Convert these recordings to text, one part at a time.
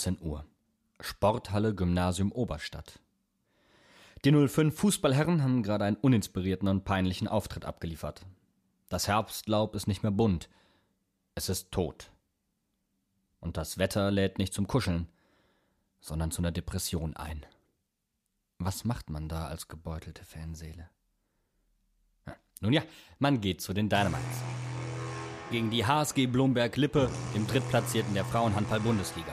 19 Uhr. Sporthalle Gymnasium Oberstadt. Die 05 Fußballherren haben gerade einen uninspirierten und peinlichen Auftritt abgeliefert. Das Herbstlaub ist nicht mehr bunt. Es ist tot. Und das Wetter lädt nicht zum Kuscheln, sondern zu einer Depression ein. Was macht man da als gebeutelte Fanseele? Nun ja, man geht zu den Dynamites. Gegen die HSG Blomberg-Lippe, dem Drittplatzierten der Frauenhandball-Bundesliga.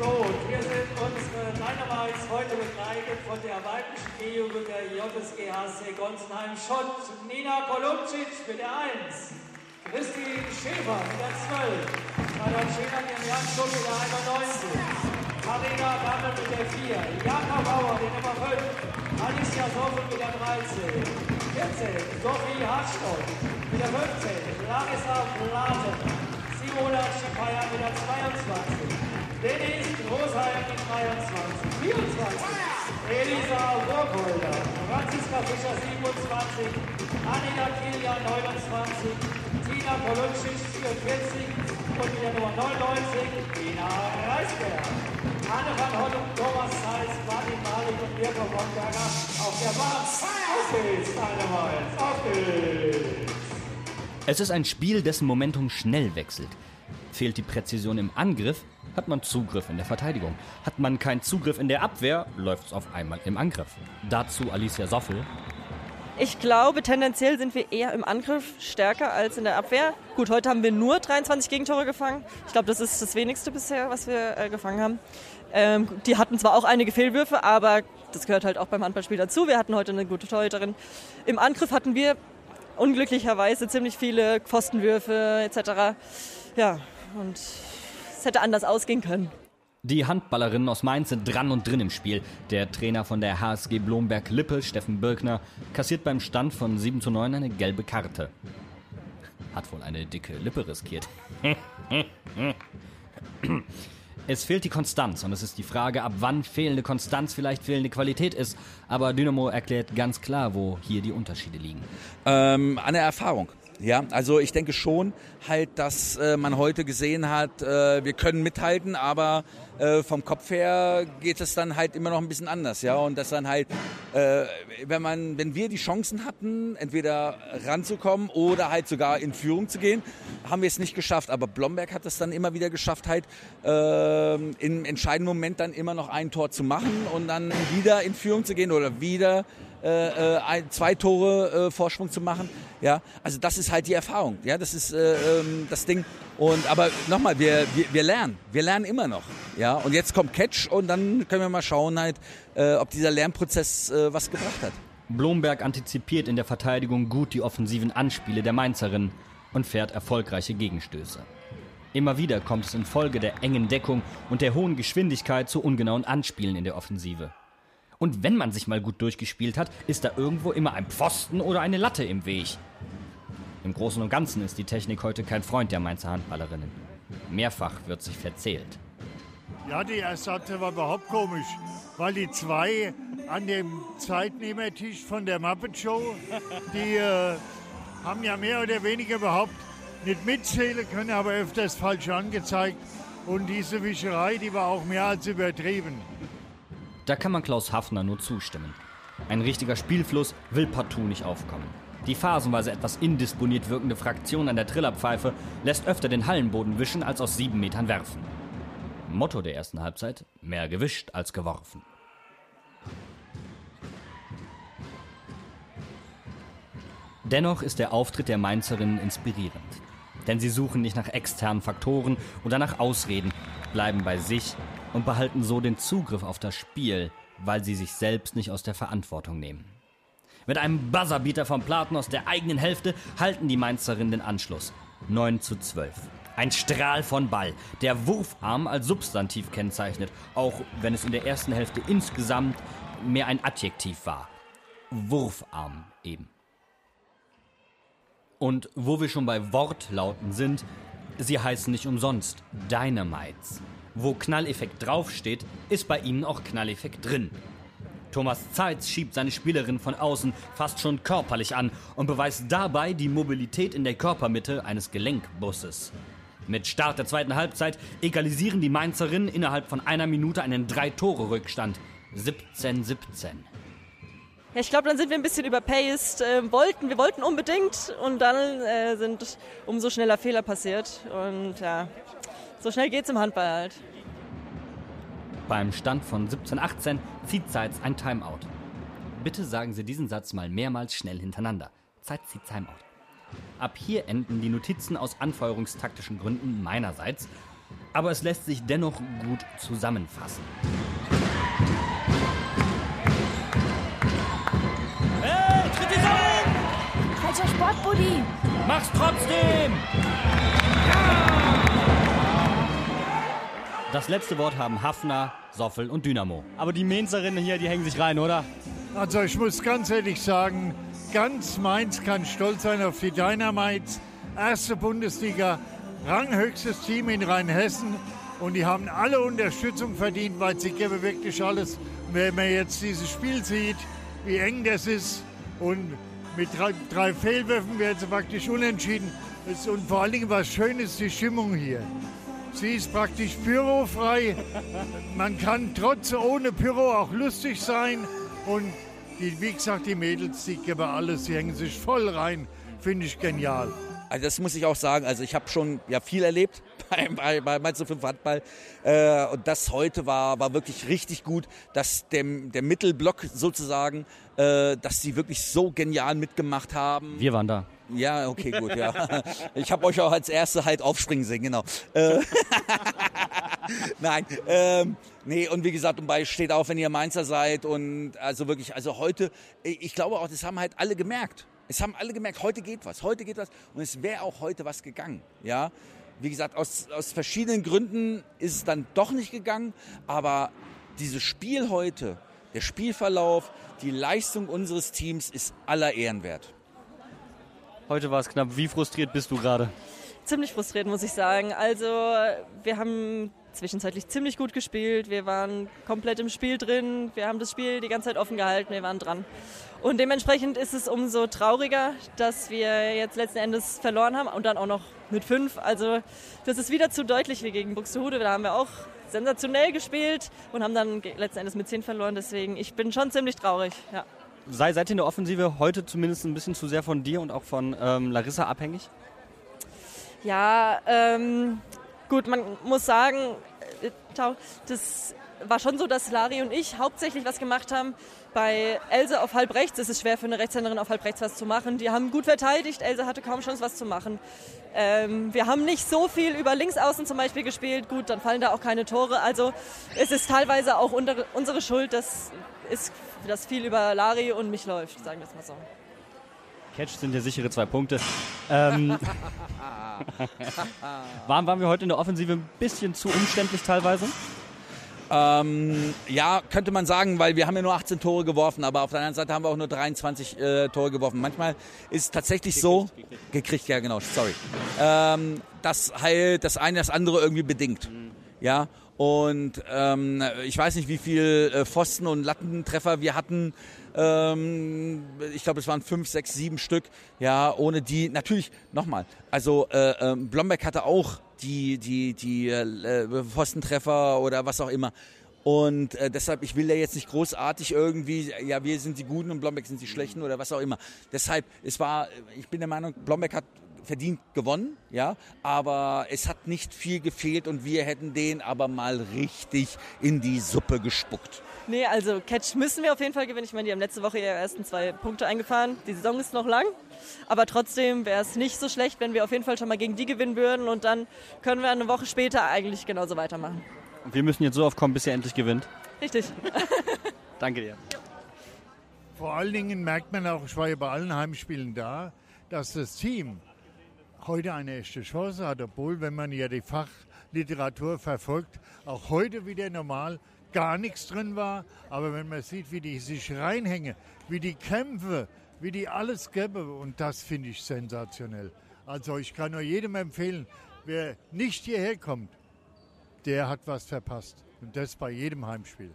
So, und hier sind unsere Dynamites heute begleitet von der weiblichen B-Jugend der JSG HC Gonsenheim Schott. Nina Kolumcic mit der 1. Christine Schäfer mit der 12. Madame Schäfer mit dem Janschuk mit der 91. Marina Gammel mit der 4. Jakob Bauer, die Nummer 5. Alicia Soffel mit der 13. 14. Sophie Hartstock mit der 15. Larissa Blaten. Simona Schipaya mit der 22. Dennis Großheim mit 23. 24. Elisa Burgholder. Franziska Fischer 27. Annika Kilian 29. Tina Kolunschitsch 44. Und mit der Nummer 99 Ina Reisberg. Anne van Hollum, Thomas Theis, Martin Malik und Mirko Bonberger auf der Bahn. Auf geht's, Dynamites, auf geht's. Es ist ein Spiel, dessen Momentum schnell wechselt. Fehlt die Präzision im Angriff, hat man Zugriff in der Verteidigung. Hat man keinen Zugriff in der Abwehr, läuft's auf einmal im Angriff. Dazu Alicia Soffel. Ich glaube, tendenziell sind wir eher im Angriff stärker als in der Abwehr. Gut, heute haben wir nur 23 Gegentore gefangen. Ich glaube, das ist das wenigste bisher, was wir äh, gefangen haben. Ähm, die hatten zwar auch einige Fehlwürfe, aber das gehört halt auch beim Handballspiel dazu. Wir hatten heute eine gute Torhüterin. Im Angriff hatten wir unglücklicherweise ziemlich viele Pfostenwürfe etc. Ja, und es hätte anders ausgehen können. Die Handballerinnen aus Mainz sind dran und drin im Spiel. Der Trainer von der HSG Blomberg-Lippe, Steffen Birkner, kassiert beim Stand von 7 zu 9 eine gelbe Karte. Hat wohl eine dicke Lippe riskiert. Es fehlt die Konstanz und es ist die Frage, ab wann fehlende Konstanz vielleicht fehlende Qualität ist. Aber Dynamo erklärt ganz klar, wo hier die Unterschiede liegen. Ähm, an der Erfahrung. Ja, also ich denke schon halt, dass äh, man heute gesehen hat, äh, wir können mithalten, aber äh, vom Kopf her geht es dann halt immer noch ein bisschen anders, ja. Und das dann halt, äh, wenn man, wenn wir die Chancen hatten, entweder ranzukommen oder halt sogar in Führung zu gehen, haben wir es nicht geschafft. Aber Blomberg hat es dann immer wieder geschafft, halt äh, im entscheidenden Moment dann immer noch ein Tor zu machen und dann wieder in Führung zu gehen oder wieder äh, äh, ein, zwei Tore äh, Vorsprung zu machen. Ja, also das ist halt die Erfahrung. Ja, das ist äh, ähm, das Ding. Und aber nochmal, wir, wir, wir lernen, wir lernen immer noch. Ja, und jetzt kommt Catch und dann können wir mal schauen halt, äh, ob dieser Lernprozess äh, was gebracht hat. Blomberg antizipiert in der Verteidigung gut die offensiven Anspiele der Mainzerin und fährt erfolgreiche Gegenstöße. Immer wieder kommt es infolge der engen Deckung und der hohen Geschwindigkeit zu ungenauen Anspielen in der Offensive. Und wenn man sich mal gut durchgespielt hat, ist da irgendwo immer ein Pfosten oder eine Latte im Weg. Im Großen und Ganzen ist die Technik heute kein Freund der Mainzer Handballerinnen. Mehrfach wird sich verzählt. Ja, die erste Halbzeit war überhaupt komisch, weil die zwei an dem Zeitnehmertisch von der Muppet Show, die äh, haben ja mehr oder weniger überhaupt nicht mitzählen können, aber öfters falsch angezeigt. Und diese Wischerei, die war auch mehr als übertrieben. Da kann man Klaus Hafner nur zustimmen. Ein richtiger Spielfluss will partout nicht aufkommen. Die phasenweise etwas indisponiert wirkende Fraktion an der Trillerpfeife lässt öfter den Hallenboden wischen als aus sieben Metern werfen. Motto der ersten Halbzeit: mehr gewischt als geworfen. Dennoch ist der Auftritt der Mainzerinnen inspirierend. Denn sie suchen nicht nach externen Faktoren oder nach Ausreden, bleiben bei sich und behalten so den Zugriff auf das Spiel, weil sie sich selbst nicht aus der Verantwortung nehmen. Mit einem Buzzerbeater vom Platen aus der eigenen Hälfte halten die Mainzerinnen den Anschluss. 9 zu 12. Ein Strahl von Ball, der Wurfarm als Substantiv kennzeichnet, auch wenn es in der ersten Hälfte insgesamt mehr ein Adjektiv war. Wurfarm eben. Und wo wir schon bei Wortlauten sind, sie heißen nicht umsonst Dynamites. Wo Knalleffekt draufsteht, ist bei ihnen auch Knalleffekt drin. Thomas Zeitz schiebt seine Spielerin von außen fast schon körperlich an und beweist dabei die Mobilität in der Körpermitte eines Gelenkbusses. Mit Start der zweiten Halbzeit egalisieren die Mainzerinnen innerhalb von einer Minute einen Drei-Tore-Rückstand. 17-17. Ja, ich glaube, dann sind wir ein bisschen überpaced. Äh, wollten, wir wollten unbedingt und dann äh, sind umso schneller Fehler passiert. Und ja, so schnell geht's im Handball halt. Beim Stand von 17-18 zieht Zeitz ein Timeout. Bitte sagen Sie diesen Satz mal mehrmals schnell hintereinander. Zeit zieht Timeout. Ab hier enden die Notizen aus anfeuerungstaktischen Gründen meinerseits, aber es lässt sich dennoch gut zusammenfassen. Falscher Sportbuddy. Mach's trotzdem! Das letzte Wort haben Hafner, Soffel und Dynamo. Aber die Mainzerinnen hier, die hängen sich rein, oder? Also ich muss ganz ehrlich sagen, ganz Mainz kann stolz sein auf die Dynamites. Erste Bundesliga, ranghöchstes Team in Rheinhessen. Und die haben alle Unterstützung verdient, weil sie geben wirklich alles. Wenn man jetzt dieses Spiel sieht, wie eng das ist und mit drei, drei Fehlwürfen werden sie praktisch unentschieden. Und vor allen Dingen was Schönes, die Stimmung hier. Sie ist praktisch pyrofrei. Man kann trotz ohne Pyro auch lustig sein. Und die, wie gesagt, die Mädels, die geben alles, sie hängen sich voll rein. Finde ich genial. Also das muss ich auch sagen. Also ich habe schon ja, viel erlebt bei, bei, bei Mainz 05 Handball. Äh, und das heute war, war wirklich richtig gut, dass dem, der Mittelblock sozusagen, äh, dass sie wirklich so genial mitgemacht haben. Wir waren da. Ja, okay, gut, ja. Ich habe euch auch als Erste halt aufspringen sehen, genau. Äh, Nein, ähm, nee, und wie gesagt, und bei steht auf, wenn ihr Mainzer seid und also wirklich, also heute, ich glaube auch, das haben halt alle gemerkt. Es haben alle gemerkt, heute geht was, heute geht was und es wäre auch heute was gegangen, ja. Wie gesagt, aus, aus verschiedenen Gründen ist es dann doch nicht gegangen, aber dieses Spiel heute, der Spielverlauf, die Leistung unseres Teams ist aller Ehren wert. Heute war es knapp. Wie frustriert bist du gerade? Ziemlich frustriert, muss ich sagen. Also, wir haben zwischenzeitlich ziemlich gut gespielt. Wir waren komplett im Spiel drin. Wir haben das Spiel die ganze Zeit offen gehalten. Wir waren dran. Und dementsprechend ist es umso trauriger, dass wir jetzt letzten Endes verloren haben und dann auch noch mit fünf. Also, das ist wieder zu deutlich wie gegen Buxtehude. Da haben wir auch sensationell gespielt und haben dann letzten Endes mit zehn verloren. Deswegen, ich bin schon ziemlich traurig. Ja. Sei, seid ihr in der Offensive heute zumindest ein bisschen zu sehr von dir und auch von ähm, Larissa abhängig? Ja, ähm, gut, man muss sagen, äh, das war schon so, dass Lari und ich hauptsächlich was gemacht haben. Bei Else auf halb rechts ist es schwer für eine Rechtshänderin auf halb rechts was zu machen. Die haben gut verteidigt, Else hatte kaum Chance was zu machen. Ähm, wir haben nicht so viel über Linksaußen zum Beispiel gespielt. Gut, dann fallen da auch keine Tore. Also es ist teilweise auch unsere Schuld, dass, ist, dass viel über Lari und mich läuft, sagen wir es mal so. Catch sind ja sichere zwei Punkte. Ähm, waren, waren wir heute in der Offensive ein bisschen zu umständlich teilweise? Ähm, ja, könnte man sagen, weil wir haben ja nur 18 Tore geworfen, aber auf der anderen Seite haben wir auch nur 23 äh, Tore geworfen. Manchmal ist es tatsächlich so, gekriegt, ja genau, sorry, ähm, dass halt das eine das andere irgendwie bedingt. Ja, und ähm, ich weiß nicht, wie viel äh, Pfosten und Lattentreffer wir hatten. Ähm, ich glaube, es waren fünf, sechs, sieben Stück. Ja, ohne die natürlich nochmal. Also äh, ähm, Blomberg hatte auch die die die äh, Pfostentreffer oder was auch immer. Und äh, deshalb, ich will ja jetzt nicht großartig irgendwie, ja, wir sind die Guten und Blomberg sind die Schlechten oder was auch immer. Deshalb, es war, ich bin der Meinung, Blomberg hat verdient gewonnen, ja, aber es hat nicht viel gefehlt und wir hätten den aber mal richtig in die Suppe gespuckt. Nee, also Catch müssen wir auf jeden Fall gewinnen. Ich meine, die haben letzte Woche ihre ersten zwei Punkte eingefahren. Die Saison ist noch lang, aber trotzdem wäre es nicht so schlecht, wenn wir auf jeden Fall schon mal gegen die gewinnen würden und dann können wir eine Woche später eigentlich genauso weitermachen. Und wir müssen jetzt so aufkommen, bis ihr endlich gewinnt. Richtig. Danke dir. Vor allen Dingen merkt man auch, ich war ja bei allen Heimspielen da, dass das Team heute eine echte Chance hat, obwohl, wenn man ja die Fachliteratur verfolgt, auch heute wieder normal gar nichts drin war. Aber wenn man sieht, wie die sich reinhängen, wie die kämpfen, wie die alles geben, und das finde ich sensationell. Also ich kann nur jedem empfehlen, wer nicht hierher kommt, der hat was verpasst. Und das bei jedem Heimspiel.